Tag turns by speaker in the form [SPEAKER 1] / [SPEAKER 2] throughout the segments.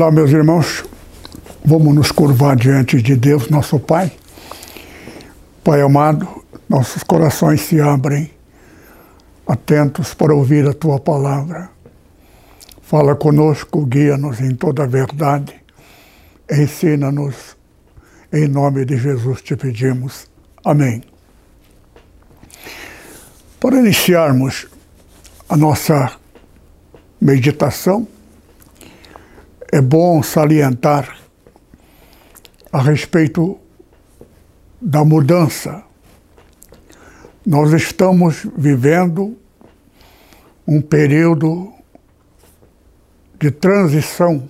[SPEAKER 1] Olá, meus irmãos. Vamos nos curvar diante de Deus, nosso Pai. Pai amado, nossos corações se abrem, atentos para ouvir a tua palavra. Fala conosco, guia-nos em toda a verdade. Ensina-nos. Em nome de Jesus te pedimos. Amém. Para iniciarmos a nossa meditação, é bom salientar a respeito da mudança. Nós estamos vivendo um período de transição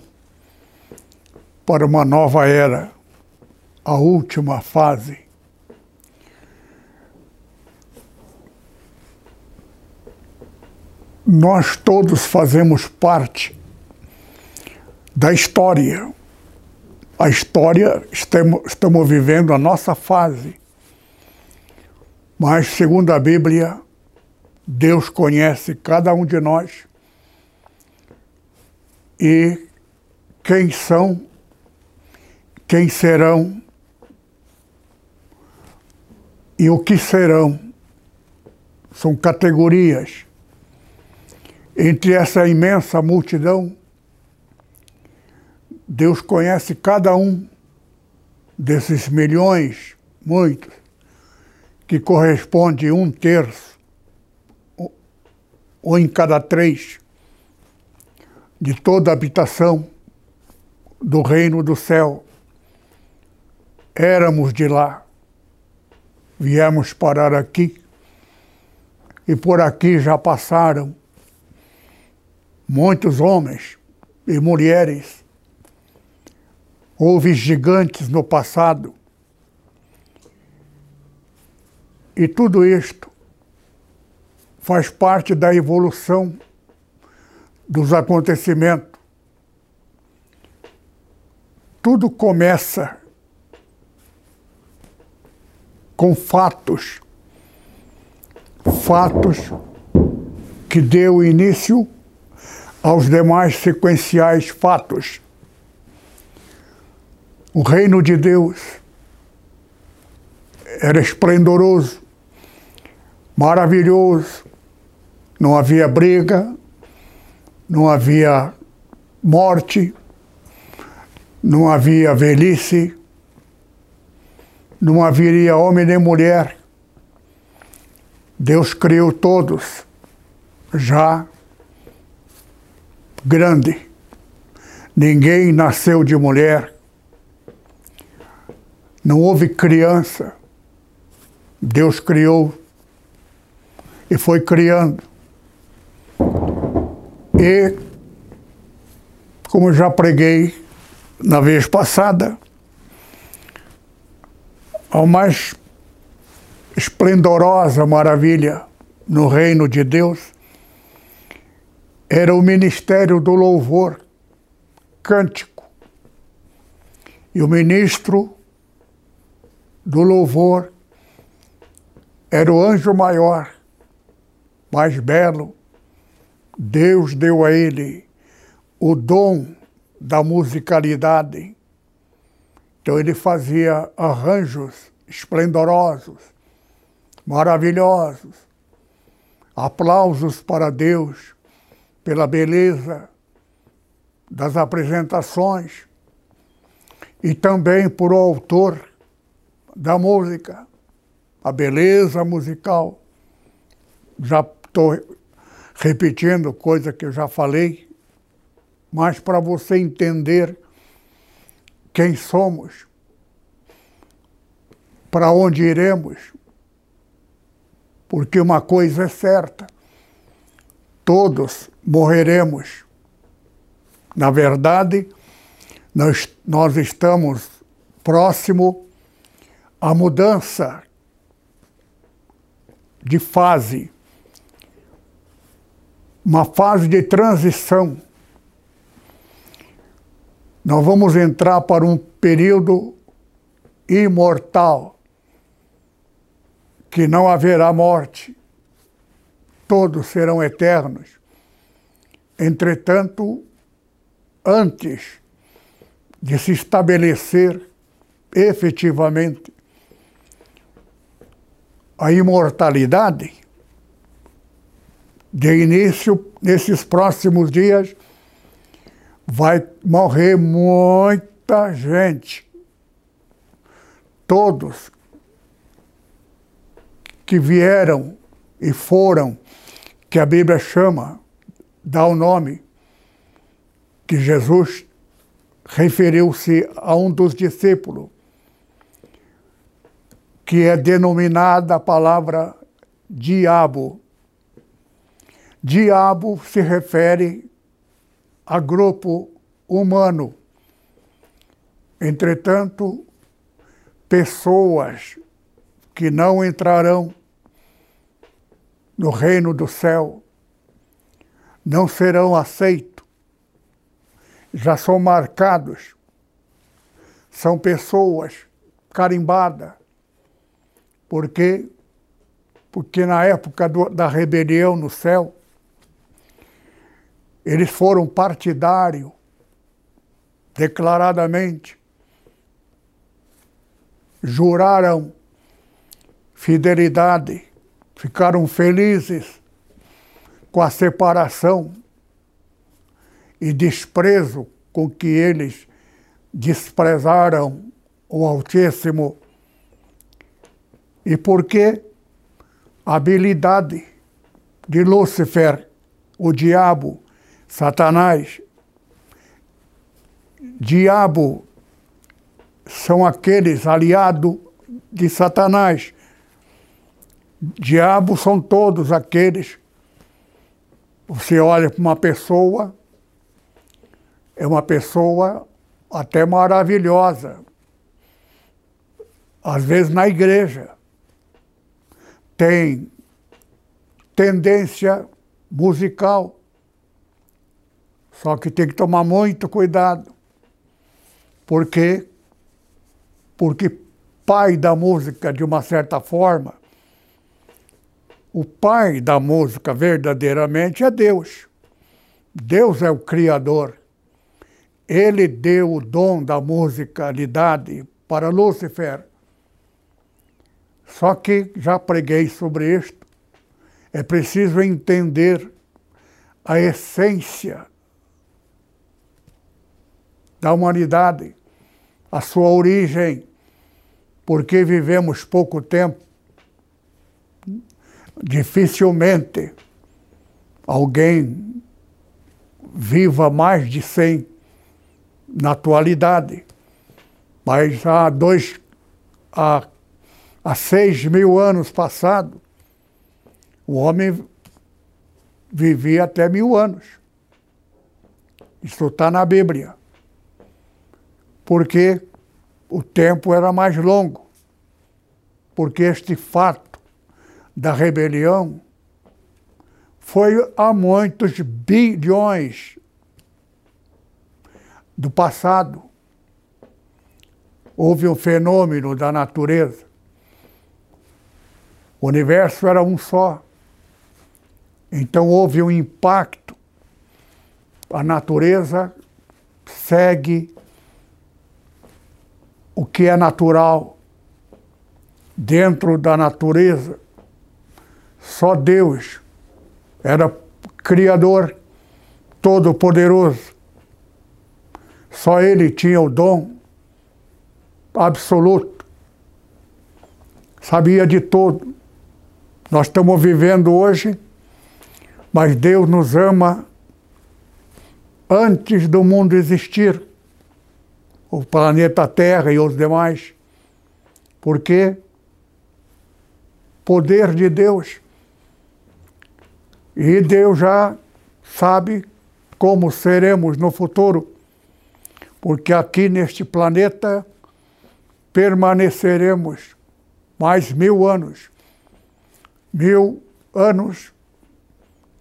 [SPEAKER 1] para uma nova era, a última fase. Nós todos fazemos parte da história. A história, estamos, estamos vivendo a nossa fase. Mas, segundo a Bíblia, Deus conhece cada um de nós e quem são, quem serão e o que serão. São categorias. Entre essa imensa multidão, Deus conhece cada um desses milhões, muitos, que corresponde a um terço, ou em cada três, de toda a habitação do reino do céu. Éramos de lá, viemos parar aqui, e por aqui já passaram muitos homens e mulheres Houve gigantes no passado. E tudo isto faz parte da evolução dos acontecimentos. Tudo começa com fatos, fatos que deu início aos demais sequenciais fatos. O reino de Deus era esplendoroso, maravilhoso. Não havia briga, não havia morte, não havia velhice, não haveria homem nem mulher. Deus criou todos já grande. Ninguém nasceu de mulher não houve criança. Deus criou e foi criando. E, como já preguei na vez passada, a mais esplendorosa maravilha no reino de Deus era o ministério do louvor cântico. E o ministro do louvor era o anjo maior, mais belo. Deus deu a ele o dom da musicalidade. Então ele fazia arranjos esplendorosos, maravilhosos, aplausos para Deus pela beleza das apresentações e também por o autor da música, a beleza musical. Já estou repetindo coisa que eu já falei, mas para você entender quem somos, para onde iremos, porque uma coisa é certa: todos morreremos Na verdade, nós, nós estamos próximo à mudança de fase, uma fase de transição. Nós vamos entrar para um período imortal, que não haverá morte, todos serão eternos. Entretanto, antes de se estabelecer efetivamente a imortalidade, de início, nesses próximos dias, vai morrer muita gente. Todos que vieram e foram, que a Bíblia chama, dá o nome, que Jesus referiu-se a um dos discípulos, que é denominada a palavra diabo. Diabo se refere a grupo humano. Entretanto, pessoas que não entrarão no reino do céu não serão aceitos, já são marcados, são pessoas carimbadas, porque porque na época do, da rebelião no céu eles foram partidários, declaradamente. Juraram fidelidade, ficaram felizes com a separação e desprezo com que eles desprezaram o Altíssimo. E porque a habilidade de Lúcifer, o diabo, Satanás, diabo são aqueles aliados de Satanás. Diabo são todos aqueles. Você olha para uma pessoa, é uma pessoa até maravilhosa. Às vezes na igreja tem tendência musical só que tem que tomar muito cuidado. Porque porque pai da música de uma certa forma, o pai da música verdadeiramente é Deus. Deus é o criador. Ele deu o dom da musicalidade para Lúcifer. Só que já preguei sobre isto. É preciso entender a essência da humanidade, a sua origem, porque vivemos pouco tempo. Dificilmente alguém viva mais de 100 na atualidade. Mas há dois, há, há seis mil anos passados, o homem vivia até mil anos. Isso está na Bíblia porque o tempo era mais longo, porque este fato da rebelião foi há muitos bilhões do passado. Houve um fenômeno da natureza. O universo era um só. Então houve um impacto. A natureza segue o que é natural dentro da natureza. Só Deus era Criador Todo-Poderoso. Só Ele tinha o dom absoluto. Sabia de tudo. Nós estamos vivendo hoje, mas Deus nos ama antes do mundo existir o planeta Terra e os demais. Porque poder de Deus. E Deus já sabe como seremos no futuro, porque aqui neste planeta permaneceremos mais mil anos. Mil anos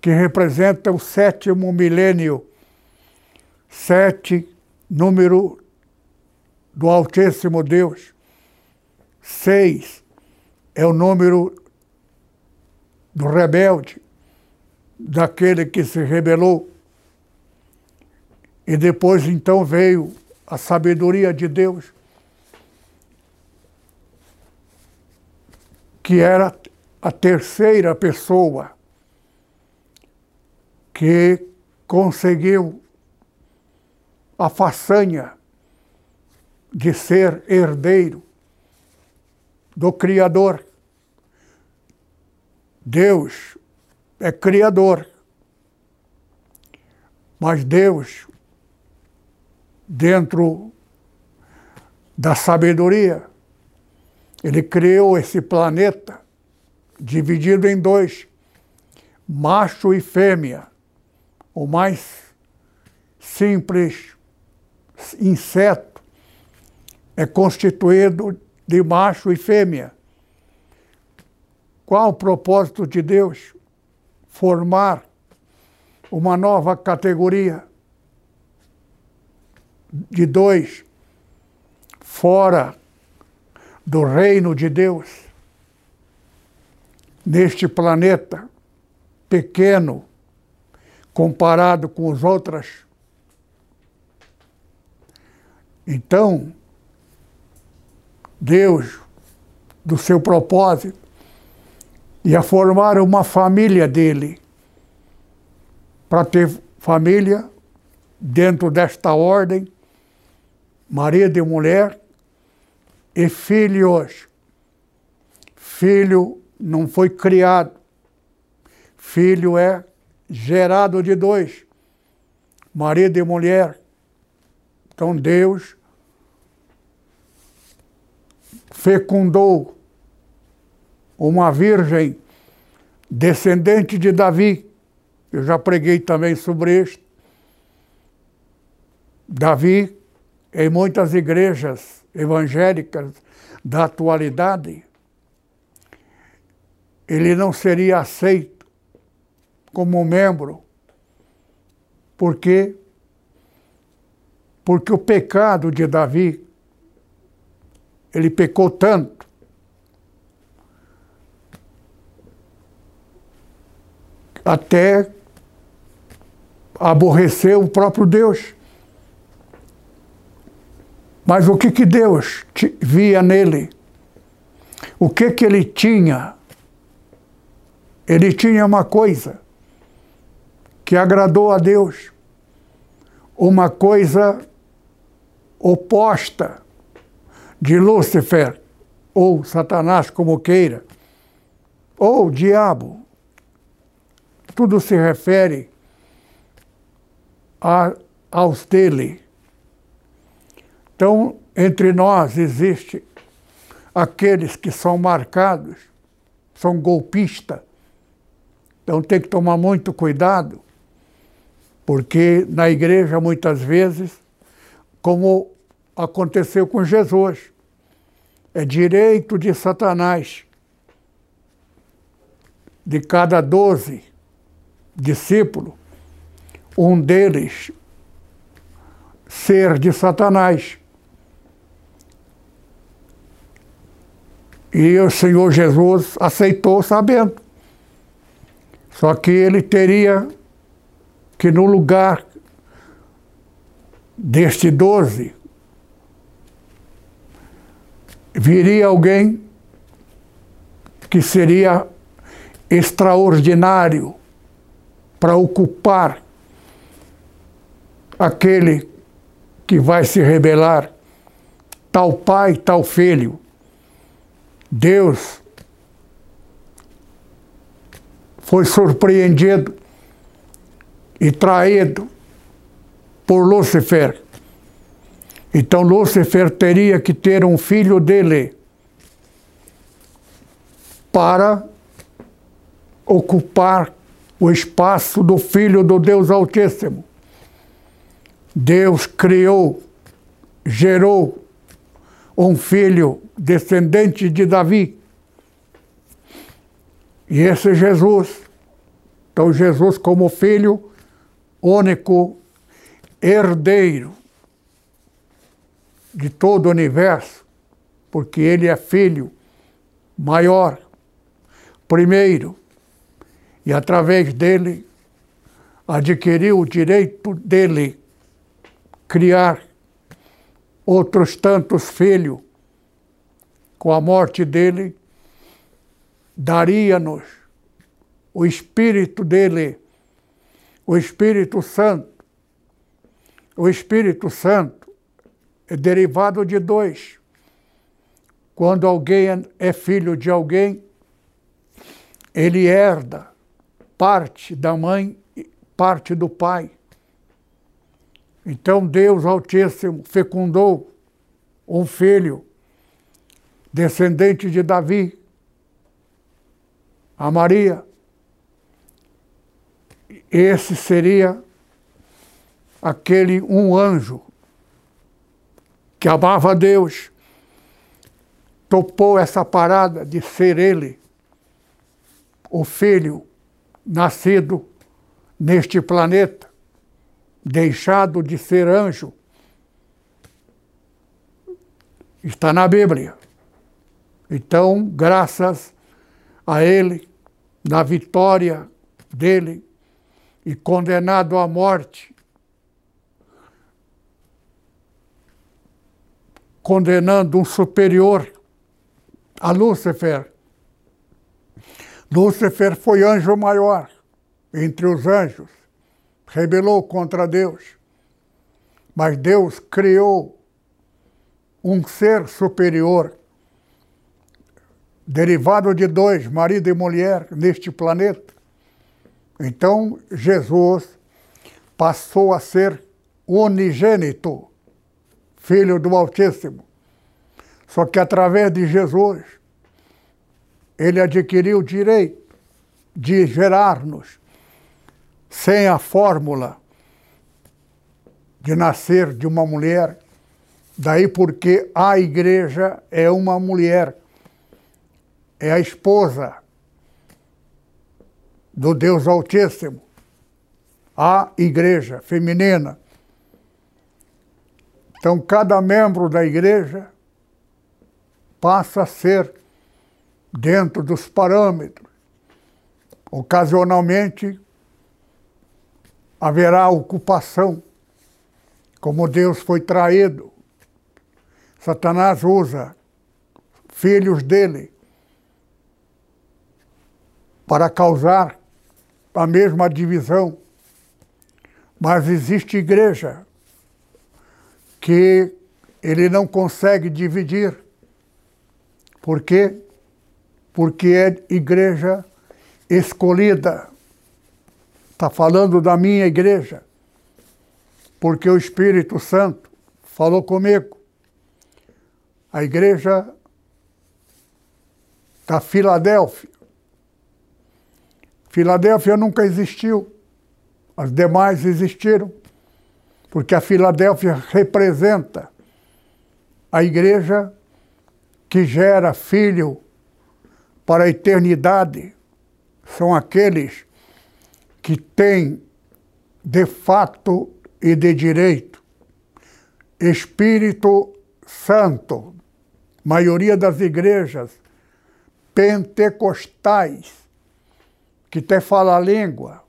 [SPEAKER 1] que representa o sétimo milênio, sete, número do Altíssimo Deus. Seis é o número do rebelde, daquele que se rebelou. E depois então veio a sabedoria de Deus, que era a terceira pessoa que conseguiu a façanha de ser herdeiro do Criador. Deus é Criador, mas Deus, dentro da sabedoria, ele criou esse planeta dividido em dois, macho e fêmea. O mais simples inseto é constituído de macho e fêmea. Qual o propósito de Deus? Formar uma nova categoria de dois fora do reino de Deus, neste planeta pequeno comparado com as outras. Então, Deus, do seu propósito, ia formar uma família dele, para ter família dentro desta ordem, marido e mulher, e filhos. Filho não foi criado, filho é gerado de dois, marido e mulher. Então Deus fecundou uma virgem descendente de Davi. Eu já preguei também sobre isso. Davi, em muitas igrejas evangélicas da atualidade, ele não seria aceito como membro. Por quê? Porque o pecado de Davi, ele pecou tanto, até aborreceu o próprio Deus. Mas o que, que Deus via nele? O que, que ele tinha? Ele tinha uma coisa que agradou a Deus, uma coisa oposta de Lúcifer, ou Satanás, como queira, ou diabo. Tudo se refere a, aos dele. Então, entre nós existe aqueles que são marcados, são golpistas. Então tem que tomar muito cuidado porque na igreja, muitas vezes, como aconteceu com Jesus, é direito de Satanás. De cada doze discípulos, um deles ser de Satanás. E o Senhor Jesus aceitou sabendo. Só que ele teria que no lugar deste doze viria alguém que seria extraordinário para ocupar aquele que vai se rebelar, tal pai, tal filho. Deus foi surpreendido e traído por Lúcifer. Então Lúcifer teria que ter um filho dele para ocupar o espaço do filho do Deus Altíssimo. Deus criou, gerou um filho descendente de Davi. E esse Jesus. Então, Jesus, como filho único, herdeiro de todo o universo, porque ele é filho maior, primeiro, e através dele adquiriu o direito dele criar outros tantos filhos. Com a morte dele, daria-nos o Espírito dele, o Espírito Santo. O Espírito Santo é derivado de dois. Quando alguém é filho de alguém, ele herda parte da mãe e parte do pai. Então Deus Altíssimo fecundou um filho, descendente de Davi, a Maria. Esse seria aquele um anjo que amava Deus, topou essa parada de ser ele, o filho nascido neste planeta, deixado de ser anjo. Está na Bíblia. Então, graças a ele, na vitória dele, e condenado à morte, condenando um superior a Lúcifer. Lúcifer foi anjo maior entre os anjos, rebelou contra Deus. Mas Deus criou um ser superior, derivado de dois, marido e mulher, neste planeta. Então Jesus passou a ser unigênito filho do Altíssimo. Só que através de Jesus, ele adquiriu o direito de gerar-nos sem a fórmula de nascer de uma mulher. Daí porque a igreja é uma mulher, é a esposa do Deus Altíssimo, a igreja feminina. Então, cada membro da igreja passa a ser dentro dos parâmetros. Ocasionalmente, haverá ocupação, como Deus foi traído. Satanás usa filhos dele para causar a mesma divisão. Mas existe igreja que ele não consegue dividir. Por quê? Porque é igreja escolhida. Está falando da minha igreja. Porque o Espírito Santo falou comigo. A igreja da Filadélfia. Filadélfia nunca existiu. As demais existiram porque a Filadélfia representa a igreja que gera filho para a eternidade. São aqueles que têm de fato e de direito Espírito Santo. Maioria das igrejas pentecostais que até fala a língua.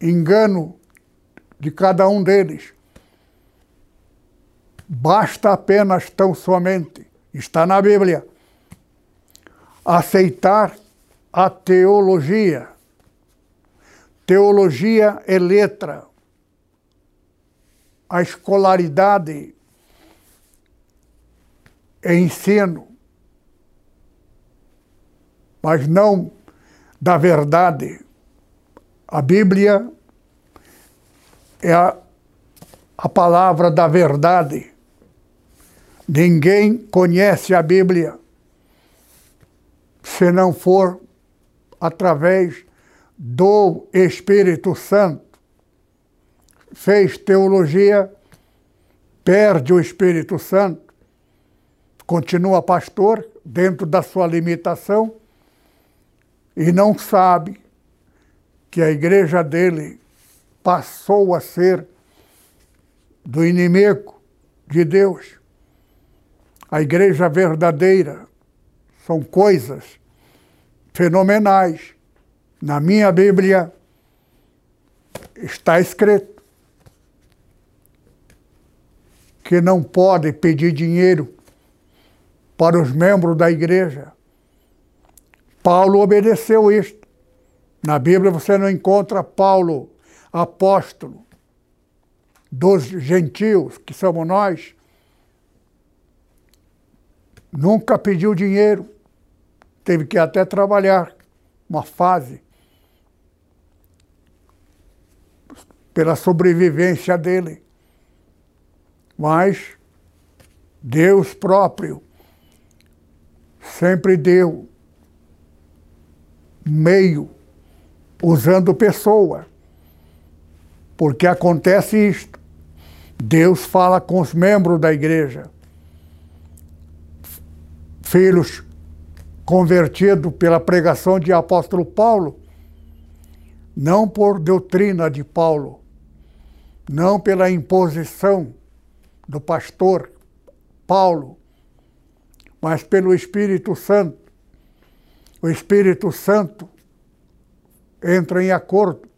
[SPEAKER 1] Engano de cada um deles. Basta apenas tão somente, está na Bíblia, aceitar a teologia. Teologia é letra. A escolaridade é ensino, mas não da verdade. A Bíblia é a, a palavra da verdade. Ninguém conhece a Bíblia se não for através do Espírito Santo. fez teologia, perde o Espírito Santo, continua pastor dentro da sua limitação e não sabe que a igreja dele passou a ser do inimigo de Deus. A igreja verdadeira são coisas fenomenais. Na minha Bíblia está escrito que não pode pedir dinheiro para os membros da igreja. Paulo obedeceu isto. Na Bíblia você não encontra Paulo, apóstolo dos gentios, que somos nós, nunca pediu dinheiro, teve que até trabalhar uma fase pela sobrevivência dele. Mas Deus próprio sempre deu meio usando pessoa. Porque acontece isto. Deus fala com os membros da igreja. Filhos convertidos pela pregação de apóstolo Paulo, não por doutrina de Paulo, não pela imposição do pastor Paulo, mas pelo Espírito Santo. O Espírito Santo entra em acordo,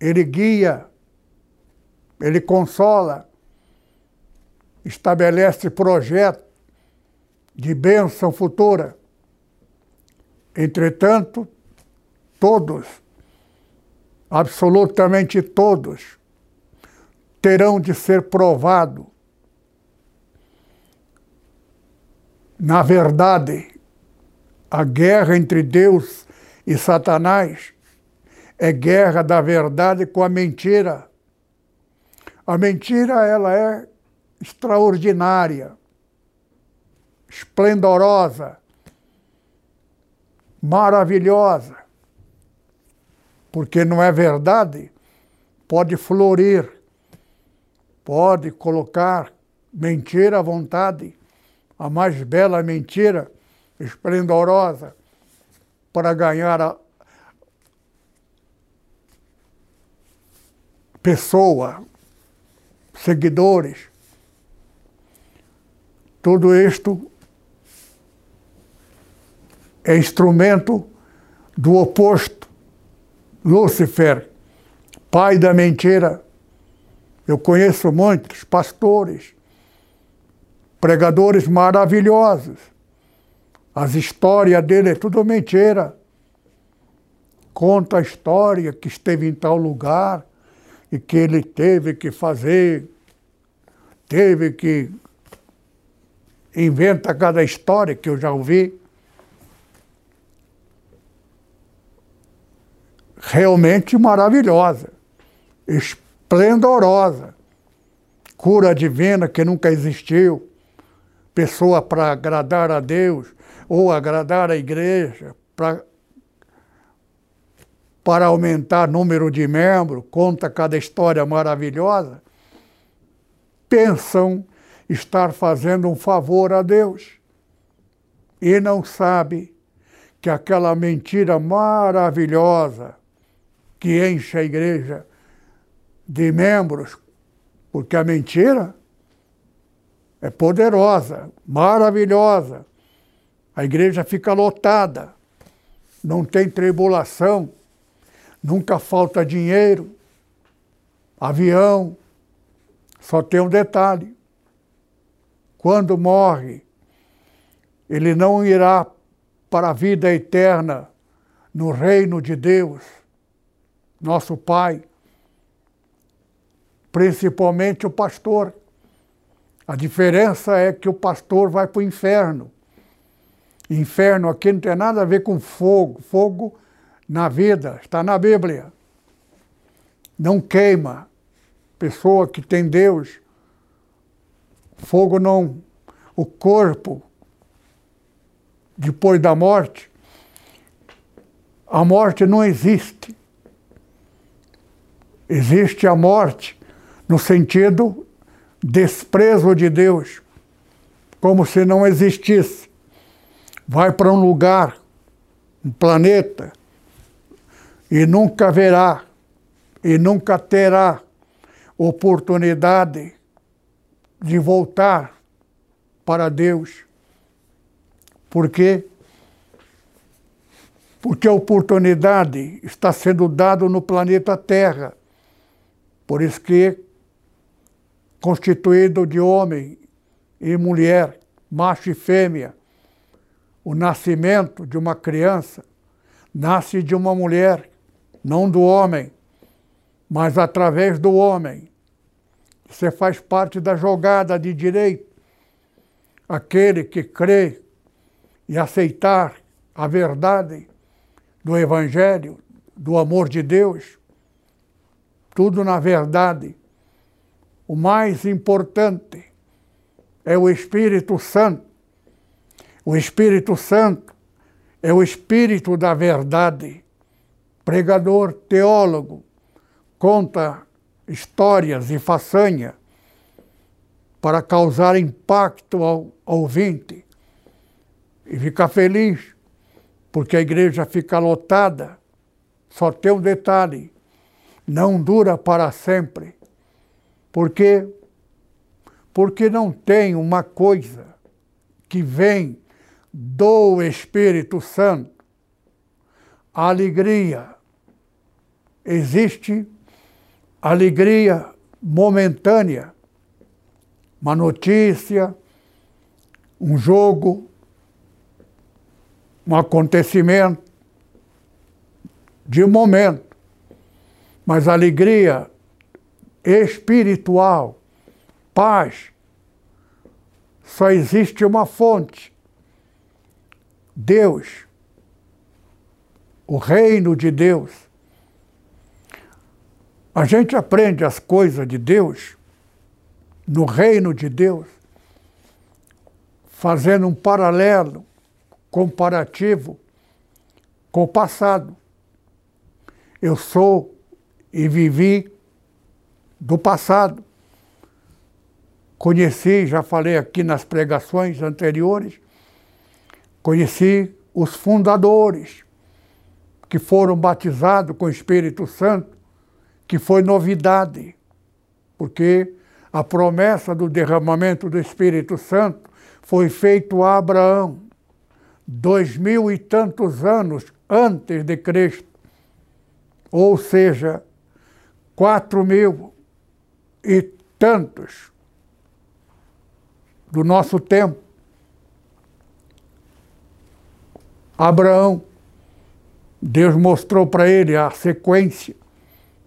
[SPEAKER 1] ele guia, ele consola, estabelece projeto de bênção futura. Entretanto, todos, absolutamente todos, terão de ser provados na verdade, a guerra entre Deus e Satanás é guerra da verdade com a mentira. A mentira ela é extraordinária, esplendorosa, maravilhosa. Porque não é verdade, pode florir, pode colocar mentira à vontade, a mais bela mentira, esplendorosa, para ganhar a, pessoa, seguidores. Tudo isto é instrumento do oposto, Lúcifer, pai da mentira. Eu conheço muitos pastores, pregadores maravilhosos. As histórias dele é tudo mentira. Conta a história que esteve em tal lugar, e que ele teve que fazer, teve que inventa cada história que eu já ouvi. Realmente maravilhosa, esplendorosa, cura divina que nunca existiu, pessoa para agradar a Deus ou agradar a igreja, para para aumentar número de membros, conta cada história maravilhosa, pensam estar fazendo um favor a Deus e não sabe que aquela mentira maravilhosa que enche a igreja de membros, porque a mentira é poderosa, maravilhosa. A igreja fica lotada, não tem tribulação, Nunca falta dinheiro, avião. Só tem um detalhe: quando morre, ele não irá para a vida eterna no reino de Deus, nosso Pai, principalmente o pastor. A diferença é que o pastor vai para o inferno. Inferno aqui não tem nada a ver com fogo. Fogo na vida, está na Bíblia. Não queima. Pessoa que tem Deus, fogo não. O corpo, depois da morte, a morte não existe. Existe a morte no sentido desprezo de Deus, como se não existisse. Vai para um lugar, um planeta, e nunca verá, e nunca terá oportunidade de voltar para Deus. Por quê? Porque a oportunidade está sendo dada no planeta Terra. Por isso que constituído de homem e mulher, macho e fêmea, o nascimento de uma criança nasce de uma mulher, não do homem, mas através do homem. Você faz parte da jogada de direito. Aquele que crê e aceitar a verdade do Evangelho, do amor de Deus, tudo na verdade. O mais importante é o Espírito Santo. O Espírito Santo é o Espírito da verdade. Pregador, teólogo, conta histórias e façanha para causar impacto ao ouvinte e ficar feliz, porque a igreja fica lotada. Só tem um detalhe: não dura para sempre. Por quê? Porque não tem uma coisa que vem do Espírito Santo. Alegria. Existe alegria momentânea, uma notícia, um jogo, um acontecimento de momento. Mas alegria espiritual, paz, só existe uma fonte: Deus, o reino de Deus. A gente aprende as coisas de Deus, no reino de Deus, fazendo um paralelo, comparativo com o passado. Eu sou e vivi do passado. Conheci, já falei aqui nas pregações anteriores, conheci os fundadores que foram batizados com o Espírito Santo, que foi novidade, porque a promessa do derramamento do Espírito Santo foi feito a Abraão dois mil e tantos anos antes de Cristo, ou seja, quatro mil e tantos do nosso tempo. Abraão, Deus mostrou para ele a sequência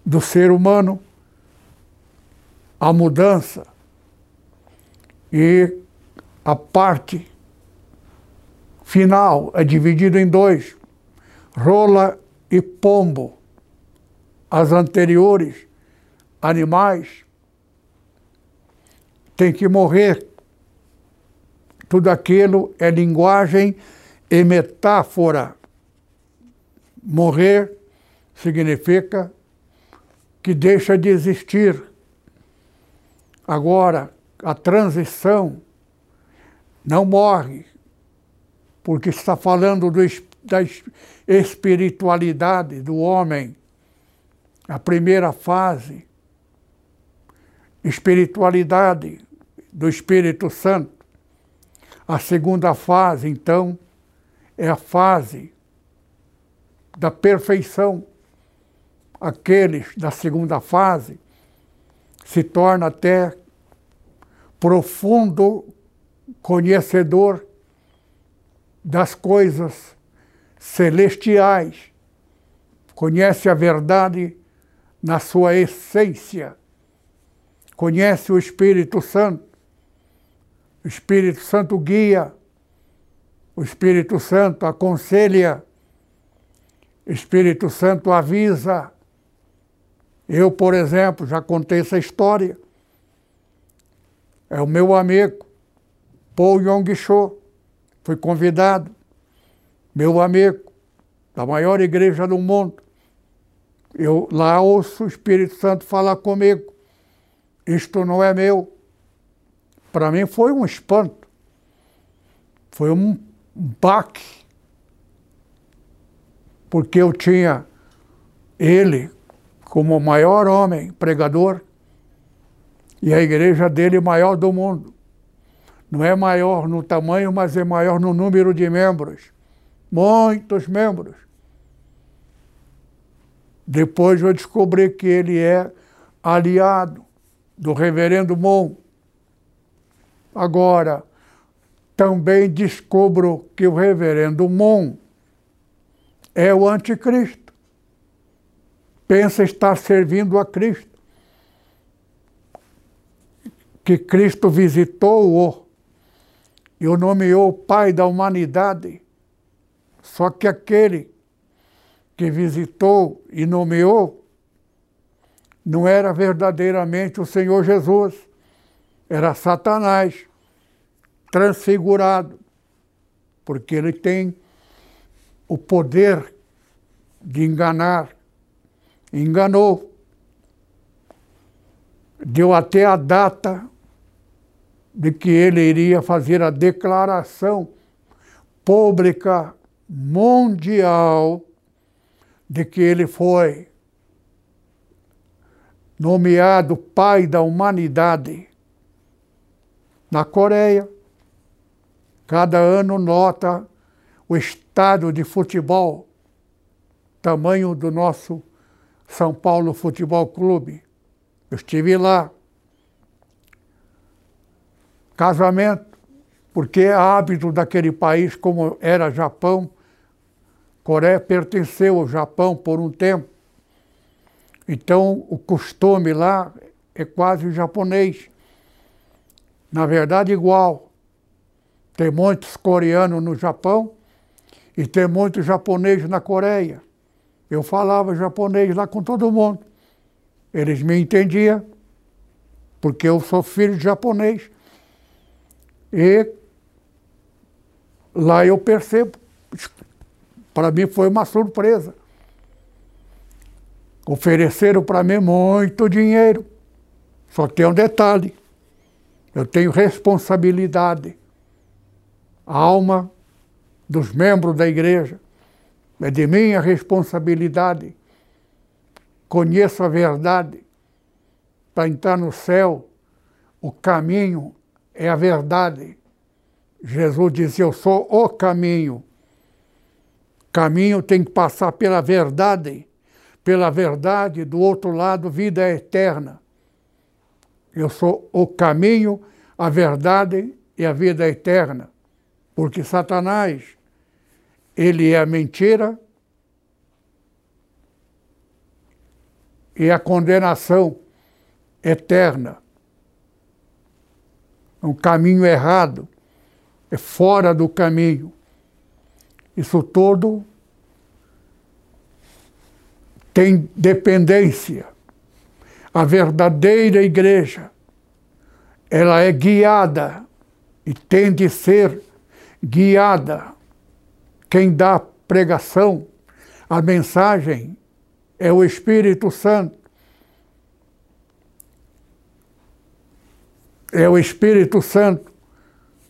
[SPEAKER 1] do ser humano, a mudança e a parte final é dividido em dois: rola e pombo. As anteriores, animais, têm que morrer. Tudo aquilo é linguagem e metáfora. Morrer significa que deixa de existir. Agora, a transição não morre, porque está falando do, da espiritualidade do homem. A primeira fase, espiritualidade do Espírito Santo. A segunda fase, então, é a fase da perfeição. Aqueles da segunda fase se torna até profundo conhecedor das coisas celestiais, conhece a verdade na sua essência, conhece o Espírito Santo, o Espírito Santo guia, o Espírito Santo aconselha, Espírito Santo avisa. Eu, por exemplo, já contei essa história. É o meu amigo, Paul Yong-cho Fui convidado, meu amigo, da maior igreja do mundo. Eu lá ouço o Espírito Santo falar comigo. isto não é meu. Para mim foi um espanto, foi um baque, porque eu tinha ele como o maior homem pregador e a igreja dele maior do mundo. Não é maior no tamanho, mas é maior no número de membros. Muitos membros. Depois eu descobri que ele é aliado do reverendo Mon. Agora, também descubro que o reverendo Mon é o anticristo. Pensa estar servindo a Cristo. Que Cristo visitou-o e o nomeou Pai da humanidade. Só que aquele que visitou e nomeou não era verdadeiramente o Senhor Jesus, era Satanás transfigurado, porque ele tem o poder de enganar. Enganou. Deu até a data de que ele iria fazer a declaração pública mundial de que ele foi nomeado pai da humanidade na Coreia. Cada ano nota o estado de futebol, tamanho do nosso São Paulo Futebol Clube. Eu estive lá. Casamento, porque é hábito daquele país, como era Japão, Coreia pertenceu ao Japão por um tempo. Então, o costume lá é quase japonês. Na verdade, igual. Tem muitos coreanos no Japão e tem muitos japoneses na Coreia. Eu falava japonês lá com todo mundo. Eles me entendiam, porque eu sou filho de japonês. E lá eu percebo. Para mim foi uma surpresa. Ofereceram para mim muito dinheiro. Só tem um detalhe: eu tenho responsabilidade. A alma dos membros da igreja é de minha responsabilidade. Conheço a verdade. Para entrar no céu, o caminho é a verdade. Jesus dizia: Eu sou o caminho. Caminho tem que passar pela verdade pela verdade, do outro lado, vida eterna. Eu sou o caminho, a verdade e a vida eterna. Porque Satanás, ele é a mentira e a condenação eterna. Um caminho errado, é fora do caminho. Isso todo tem dependência. A verdadeira igreja, ela é guiada e tem de ser guiada. Quem dá pregação, a mensagem é o Espírito Santo. É o Espírito Santo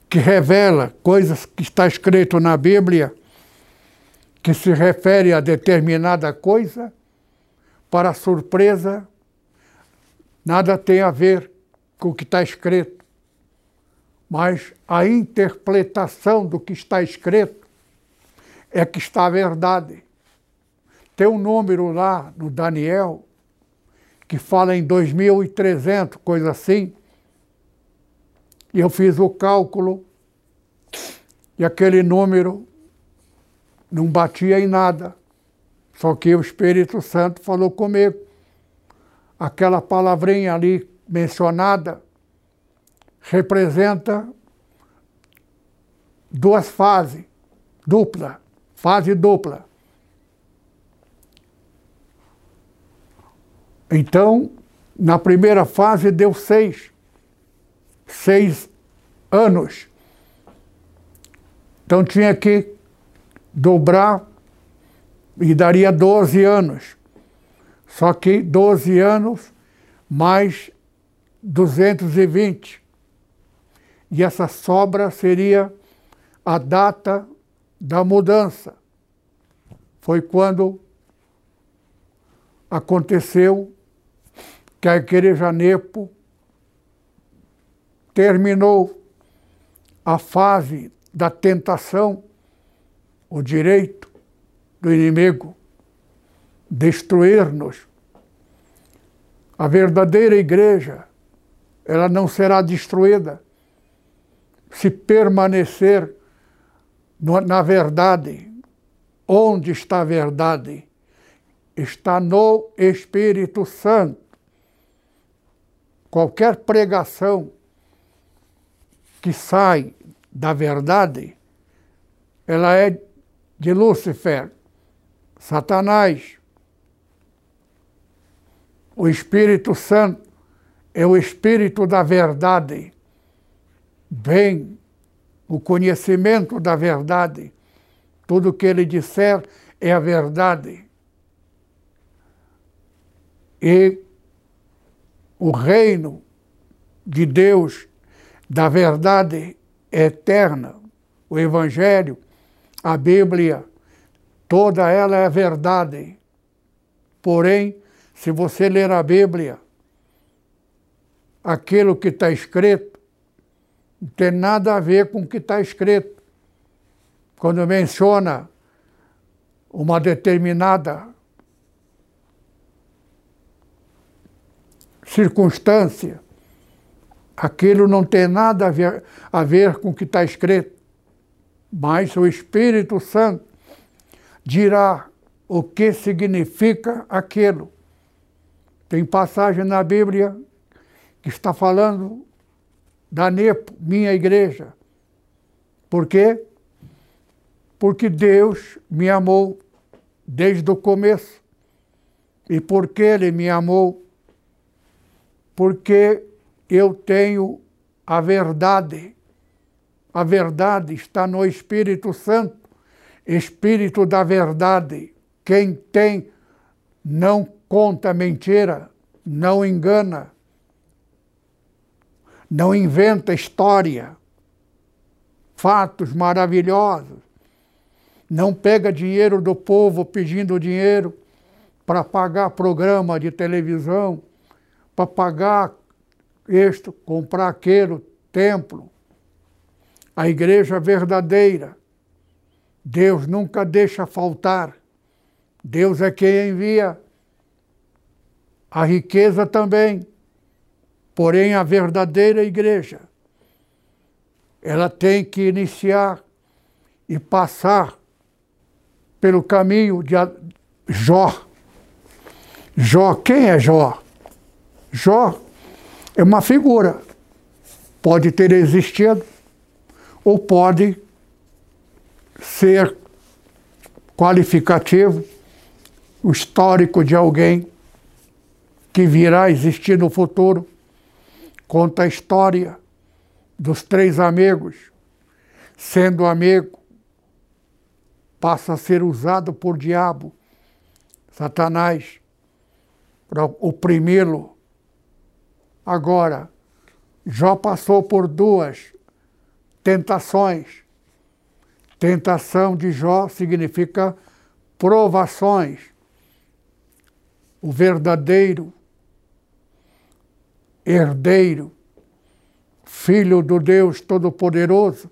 [SPEAKER 1] que revela coisas que está escrito na Bíblia, que se refere a determinada coisa para surpresa, nada tem a ver com o que está escrito, mas a interpretação do que está escrito é que está a verdade. Tem um número lá no Daniel que fala em 2.300, coisa assim, e eu fiz o cálculo e aquele número não batia em nada. Só que o Espírito Santo falou comigo. Aquela palavrinha ali mencionada representa duas fases, dupla, fase dupla. Então, na primeira fase deu seis, seis anos. Então tinha que dobrar e daria 12 anos. Só que 12 anos mais 220. E essa sobra seria a data da mudança. Foi quando aconteceu que a Igreja Nepo terminou a fase da tentação, o direito do inimigo destruir-nos. A verdadeira igreja, ela não será destruída se permanecer na verdade. Onde está a verdade? Está no Espírito Santo. Qualquer pregação que sai da verdade, ela é de Lúcifer, Satanás. O Espírito Santo é o Espírito da verdade. Vem o conhecimento da verdade. Tudo que ele disser é a verdade. E o reino de Deus da verdade eterna, o Evangelho, a Bíblia, toda ela é verdade. Porém, se você ler a Bíblia, aquilo que está escrito não tem nada a ver com o que está escrito. Quando menciona uma determinada circunstância, aquilo não tem nada a ver, a ver com o que está escrito, mas o Espírito Santo dirá o que significa aquilo. Tem passagem na Bíblia que está falando da NEPO, minha igreja. Por quê? Porque Deus me amou desde o começo. E por que Ele me amou? Porque eu tenho a verdade. A verdade está no Espírito Santo, Espírito da verdade. Quem tem não conta mentira, não engana, não inventa história, fatos maravilhosos, não pega dinheiro do povo pedindo dinheiro para pagar programa de televisão, para pagar este, comprar aquele templo. A igreja verdadeira. Deus nunca deixa faltar. Deus é quem envia. A riqueza também. Porém, a verdadeira igreja, ela tem que iniciar e passar pelo caminho de Jó. Jó, quem é Jó? Jó é uma figura. Pode ter existido ou pode ser qualificativo, o histórico de alguém que virá a existir no futuro. Conta a história dos três amigos. Sendo amigo, passa a ser usado por diabo, Satanás, para oprimi-lo Agora, Jó passou por duas tentações. Tentação de Jó significa provações. O verdadeiro herdeiro, filho do Deus Todo-Poderoso,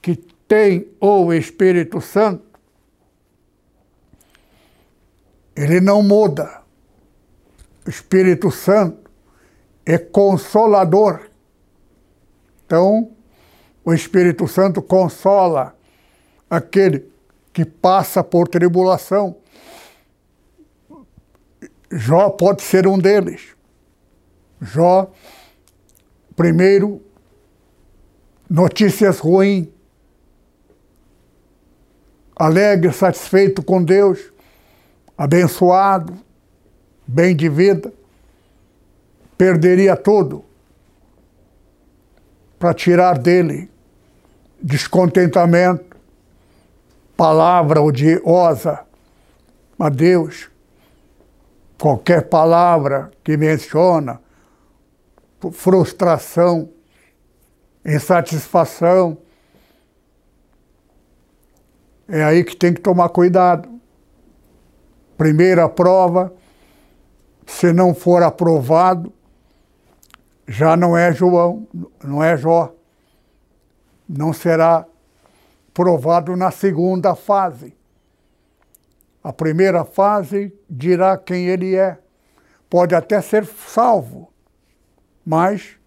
[SPEAKER 1] que tem o Espírito Santo, ele não muda. O Espírito Santo é consolador. Então, o Espírito Santo consola aquele que passa por tribulação. Jó pode ser um deles. Jó, primeiro, notícias ruins. Alegre, satisfeito com Deus, abençoado, bem de vida perderia tudo para tirar dele descontentamento, palavra odiosa a Deus. Qualquer palavra que menciona frustração, insatisfação. É aí que tem que tomar cuidado. Primeira prova, se não for aprovado, já não é João, não é Jó. Não será provado na segunda fase. A primeira fase dirá quem ele é. Pode até ser salvo, mas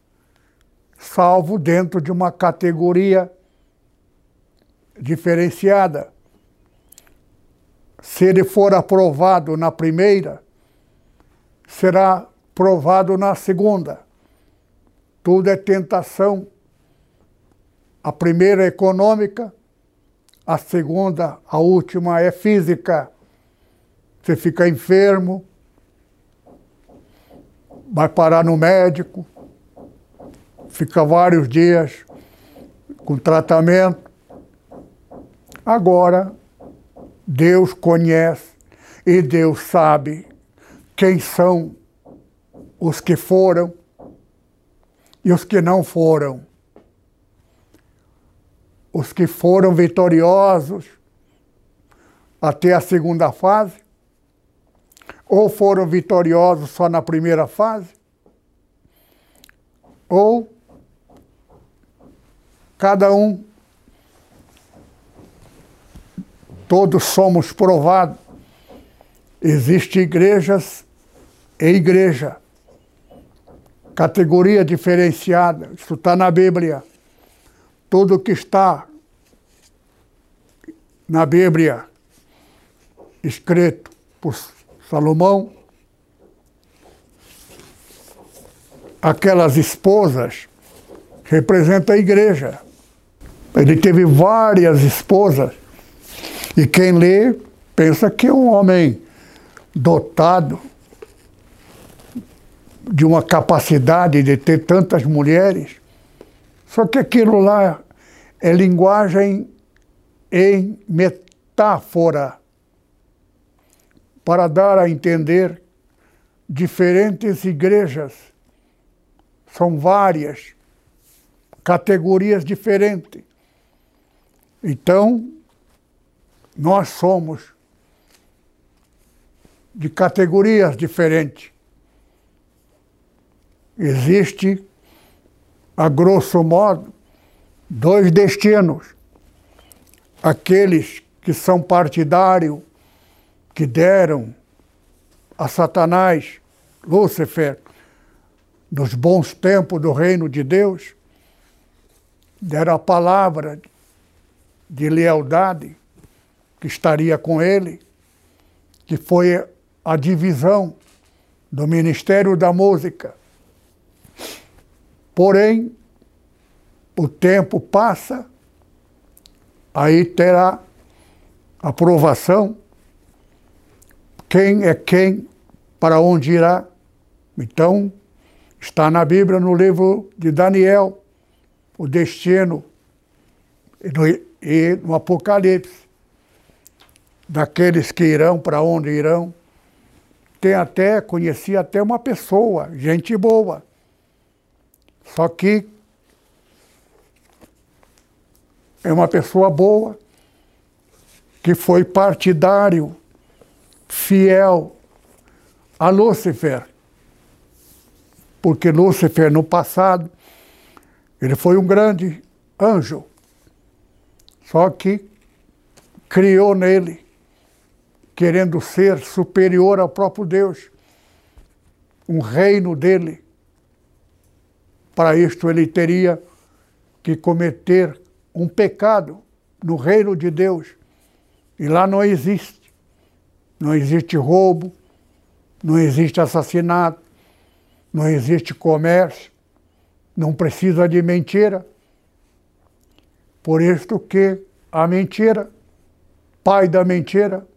[SPEAKER 1] salvo dentro de uma categoria diferenciada. Se ele for aprovado na primeira, será provado na segunda. Tudo é tentação. A primeira é econômica, a segunda, a última, é física. Você fica enfermo, vai parar no médico, fica vários dias com tratamento. Agora, Deus conhece e Deus sabe quem são os que foram e os que não foram. Os que foram vitoriosos até a segunda fase ou foram vitoriosos só na primeira fase, ou cada um, todos somos provados. Existem igrejas e igreja, categoria diferenciada, isso está na Bíblia. Tudo que está na Bíblia escrito por Salomão, aquelas esposas representam a igreja. Ele teve várias esposas. E quem lê pensa que é um homem dotado de uma capacidade de ter tantas mulheres. Só que aquilo lá é linguagem em metáfora para dar a entender diferentes igrejas. São várias, categorias diferentes. Então, nós somos de categorias diferentes. Existe, a grosso modo, dois destinos. Aqueles que são partidários que deram a Satanás, Lúcifer, nos bons tempos do reino de Deus, deram a palavra de lealdade que estaria com ele, que foi a divisão do Ministério da Música. Porém, o tempo passa, aí terá aprovação quem é quem, para onde irá. Então, está na Bíblia, no livro de Daniel, o destino, e no, e no Apocalipse, daqueles que irão, para onde irão. Tem até, conheci até uma pessoa, gente boa. Só que é uma pessoa boa, que foi partidário fiel a Lúcifer. Porque Lúcifer, no passado, ele foi um grande anjo. Só que criou nele, querendo ser superior ao próprio Deus, um reino dele. Para isto, ele teria que cometer um pecado no reino de Deus. E lá não existe não existe roubo, não existe assassinato, não existe comércio, não precisa de mentira. Por isto que a mentira, pai da mentira,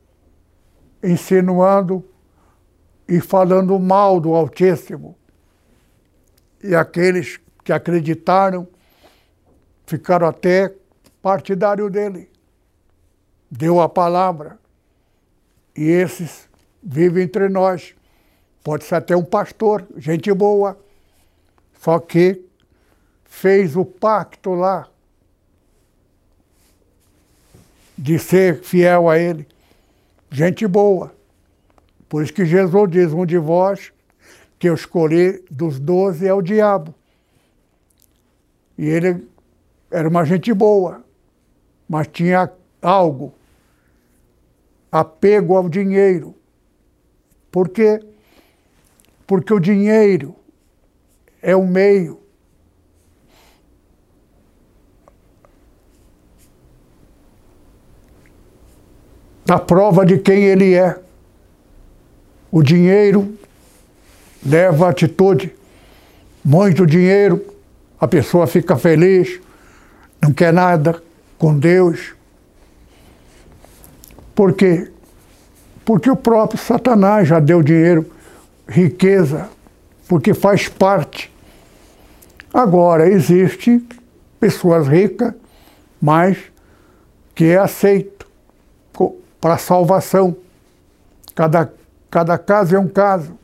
[SPEAKER 1] insinuando e falando mal do Altíssimo. E aqueles que acreditaram ficaram até partidário dele. Deu a palavra. E esses vivem entre nós. Pode ser até um pastor, gente boa. Só que fez o pacto lá de ser fiel a ele. Gente boa. Por isso que Jesus diz: um de vós que eu escolhi dos doze é o diabo. E ele era uma gente boa, mas tinha algo, apego ao dinheiro. Por quê? Porque o dinheiro é o meio da prova de quem ele é. O dinheiro leva a atitude. Muito dinheiro, a pessoa fica feliz, não quer nada com Deus. Por quê? Porque o próprio Satanás já deu dinheiro, riqueza, porque faz parte. Agora, existe pessoas ricas, mas que é aceito para salvação. Cada, cada caso é um caso.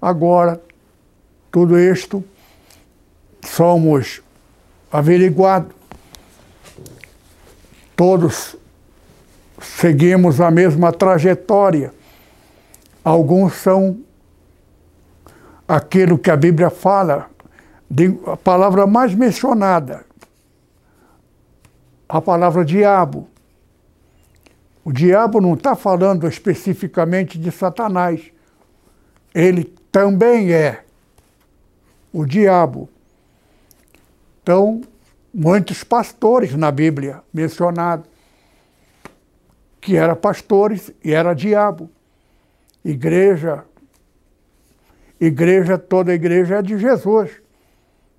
[SPEAKER 1] Agora, tudo isto somos averiguados. Todos seguimos a mesma trajetória. Alguns são aquilo que a Bíblia fala, a palavra mais mencionada, a palavra diabo. O diabo não está falando especificamente de Satanás. Ele também é o diabo. Então, muitos pastores na Bíblia mencionados, que eram pastores e era diabo. Igreja, igreja, toda igreja é de Jesus,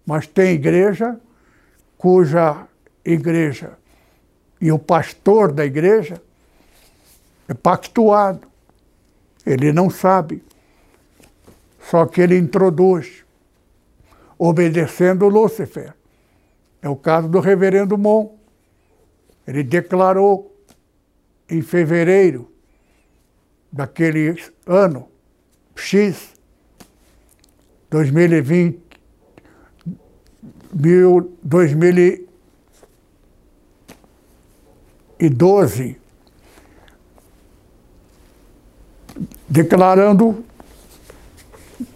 [SPEAKER 1] mas tem igreja cuja igreja e o pastor da igreja é pactuado. Ele não sabe. Só que ele introduz, obedecendo Lúcifer. É o caso do reverendo Mon. Ele declarou em fevereiro daquele ano X, 2020, 2012, declarando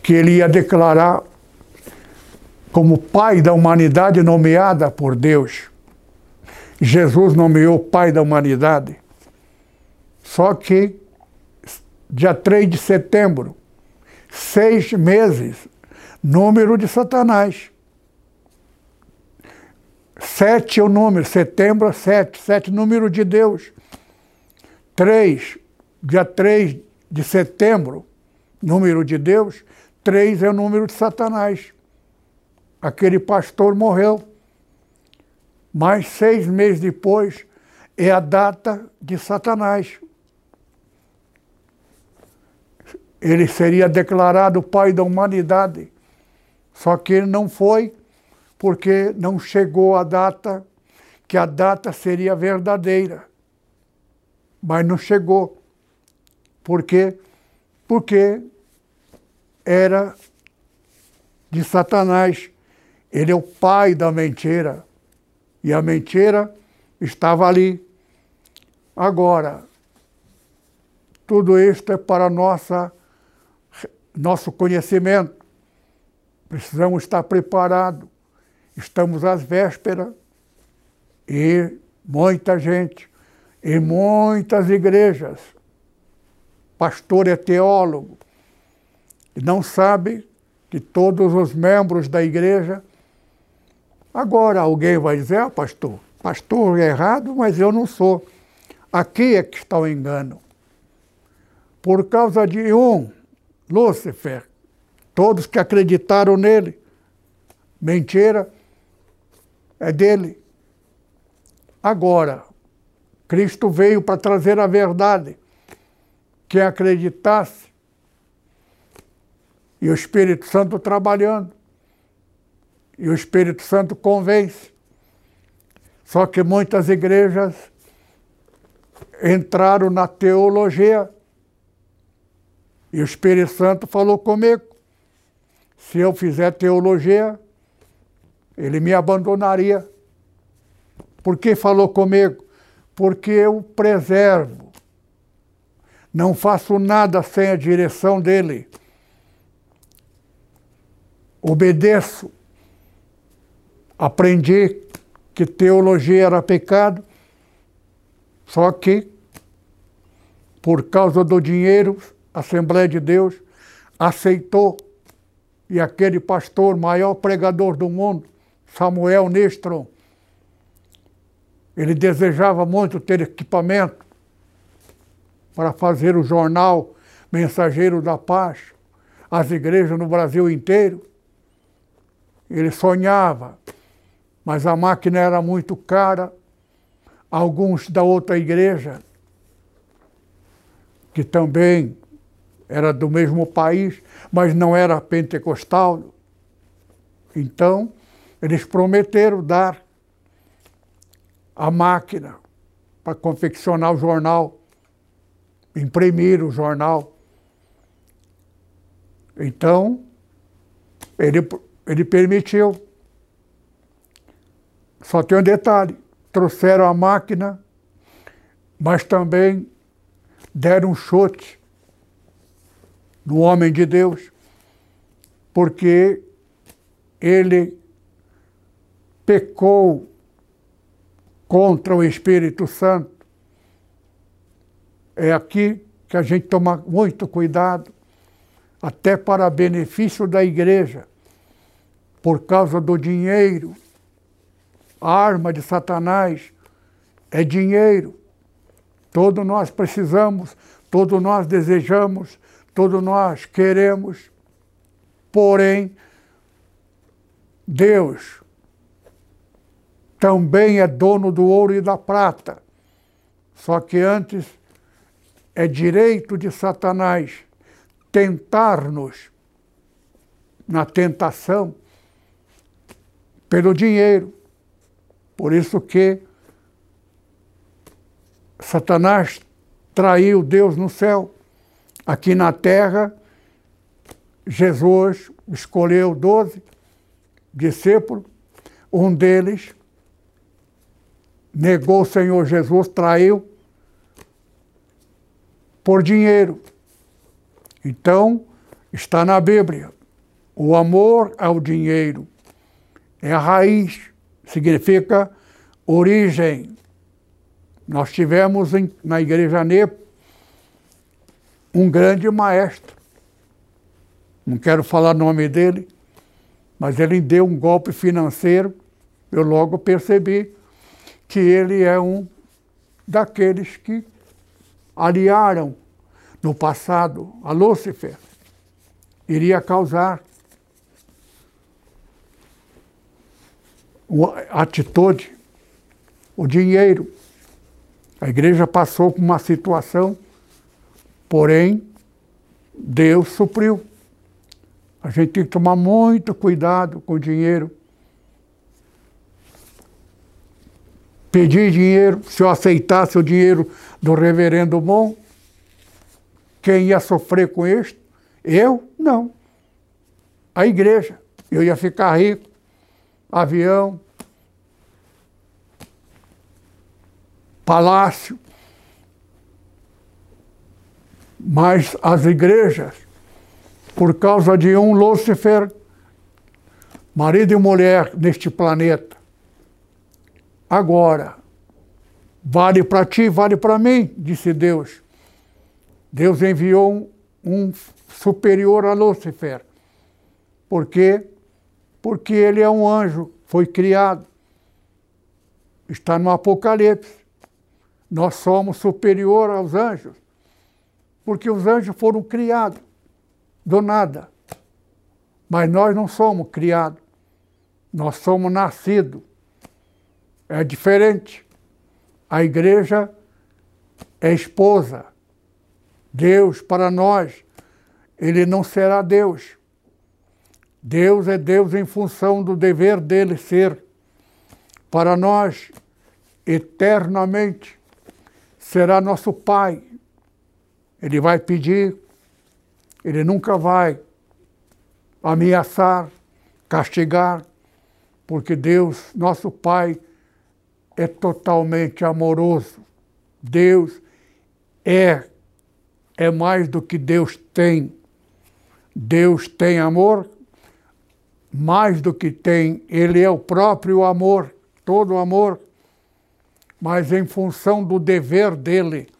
[SPEAKER 1] que ele ia declarar como pai da humanidade nomeada por Deus. Jesus nomeou pai da humanidade. Só que, dia 3 de setembro, seis meses, número de Satanás. Sete é o número, setembro é sete, sete número de Deus. Três, dia 3 de setembro, número de Deus, três é o número de Satanás. Aquele pastor morreu. Mais seis meses depois é a data de Satanás. Ele seria declarado pai da humanidade. Só que ele não foi, porque não chegou a data, que a data seria verdadeira. Mas não chegou. Por quê? Porque era de Satanás. Ele é o pai da mentira. E a mentira estava ali. Agora, tudo isto é para nossa, nosso conhecimento. Precisamos estar preparados. Estamos às vésperas e muita gente, em muitas igrejas, pastor é teólogo, e não sabe que todos os membros da igreja. Agora alguém vai dizer, ah, pastor, pastor é errado, mas eu não sou. Aqui é que está o engano. Por causa de um, Lúcifer, todos que acreditaram nele, mentira, é dele. Agora, Cristo veio para trazer a verdade. Quem acreditasse, e o Espírito Santo trabalhando, e o Espírito Santo convence. Só que muitas igrejas entraram na teologia, e o Espírito Santo falou comigo. Se eu fizer teologia, ele me abandonaria. Por que falou comigo? Porque eu preservo. Não faço nada sem a direção dele. Obedeço. Aprendi que teologia era pecado, só que, por causa do dinheiro, Assembleia de Deus aceitou. E aquele pastor, maior pregador do mundo, Samuel Nestron, ele desejava muito ter equipamento para fazer o jornal Mensageiro da Paz, as igrejas no Brasil inteiro. Ele sonhava, mas a máquina era muito cara. Alguns da outra igreja, que também era do mesmo país, mas não era pentecostal. Então, eles prometeram dar a máquina para confeccionar o jornal, imprimir o jornal. Então, ele, ele permitiu. Só tem um detalhe: trouxeram a máquina, mas também deram um chute no homem de Deus, porque ele pecou contra o Espírito Santo. É aqui que a gente toma muito cuidado, até para benefício da igreja, por causa do dinheiro. A arma de Satanás é dinheiro. Todos nós precisamos, todos nós desejamos, todos nós queremos, porém, Deus também é dono do ouro e da prata. Só que antes é direito de Satanás tentar-nos na tentação pelo dinheiro. Por isso que Satanás traiu Deus no céu. Aqui na terra, Jesus escolheu doze discípulos, um deles negou o Senhor Jesus, traiu por dinheiro. Então, está na Bíblia. O amor ao dinheiro é a raiz, significa origem. Nós tivemos em, na Igreja Nepo um grande maestro. Não quero falar o nome dele, mas ele deu um golpe financeiro. Eu logo percebi que ele é um daqueles que aliaram no passado a Lúcifer. Iria causar a atitude, o dinheiro. A igreja passou por uma situação, porém, Deus supriu. A gente tem que tomar muito cuidado com o dinheiro. pedir dinheiro, se eu aceitasse o dinheiro do reverendo Bom, quem ia sofrer com isso? Eu? Não. A igreja. Eu ia ficar rico. Avião. Palácio. Mas as igrejas, por causa de um Lúcifer, marido e mulher neste planeta, Agora, vale para ti, vale para mim, disse Deus. Deus enviou um, um superior a Lúcifer. Por quê? Porque ele é um anjo, foi criado. Está no Apocalipse. Nós somos superior aos anjos, porque os anjos foram criados do nada. Mas nós não somos criados, nós somos nascidos é diferente. A igreja é esposa. Deus para nós, ele não será Deus. Deus é Deus em função do dever dele ser. Para nós, eternamente, será nosso Pai. Ele vai pedir, ele nunca vai ameaçar, castigar, porque Deus, nosso Pai, é totalmente amoroso. Deus é, é mais do que Deus tem. Deus tem amor, mais do que tem, Ele é o próprio amor, todo amor, mas em função do dever dele.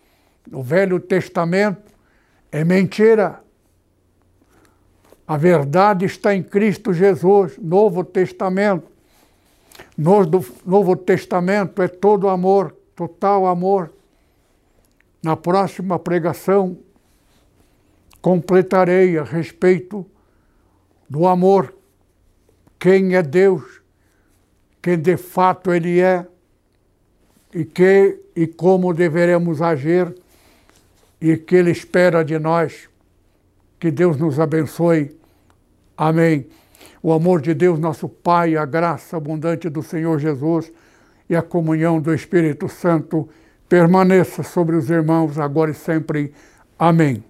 [SPEAKER 1] No Velho Testamento é mentira. A verdade está em Cristo Jesus, Novo Testamento. No Novo Testamento é todo amor, total amor. Na próxima pregação, completarei a respeito do amor. Quem é Deus, quem de fato Ele é, e que e como deveremos agir, e que Ele espera de nós. Que Deus nos abençoe. Amém. O amor de Deus, nosso Pai, a graça abundante do Senhor Jesus e a comunhão do Espírito Santo permaneça sobre os irmãos agora e sempre. Amém.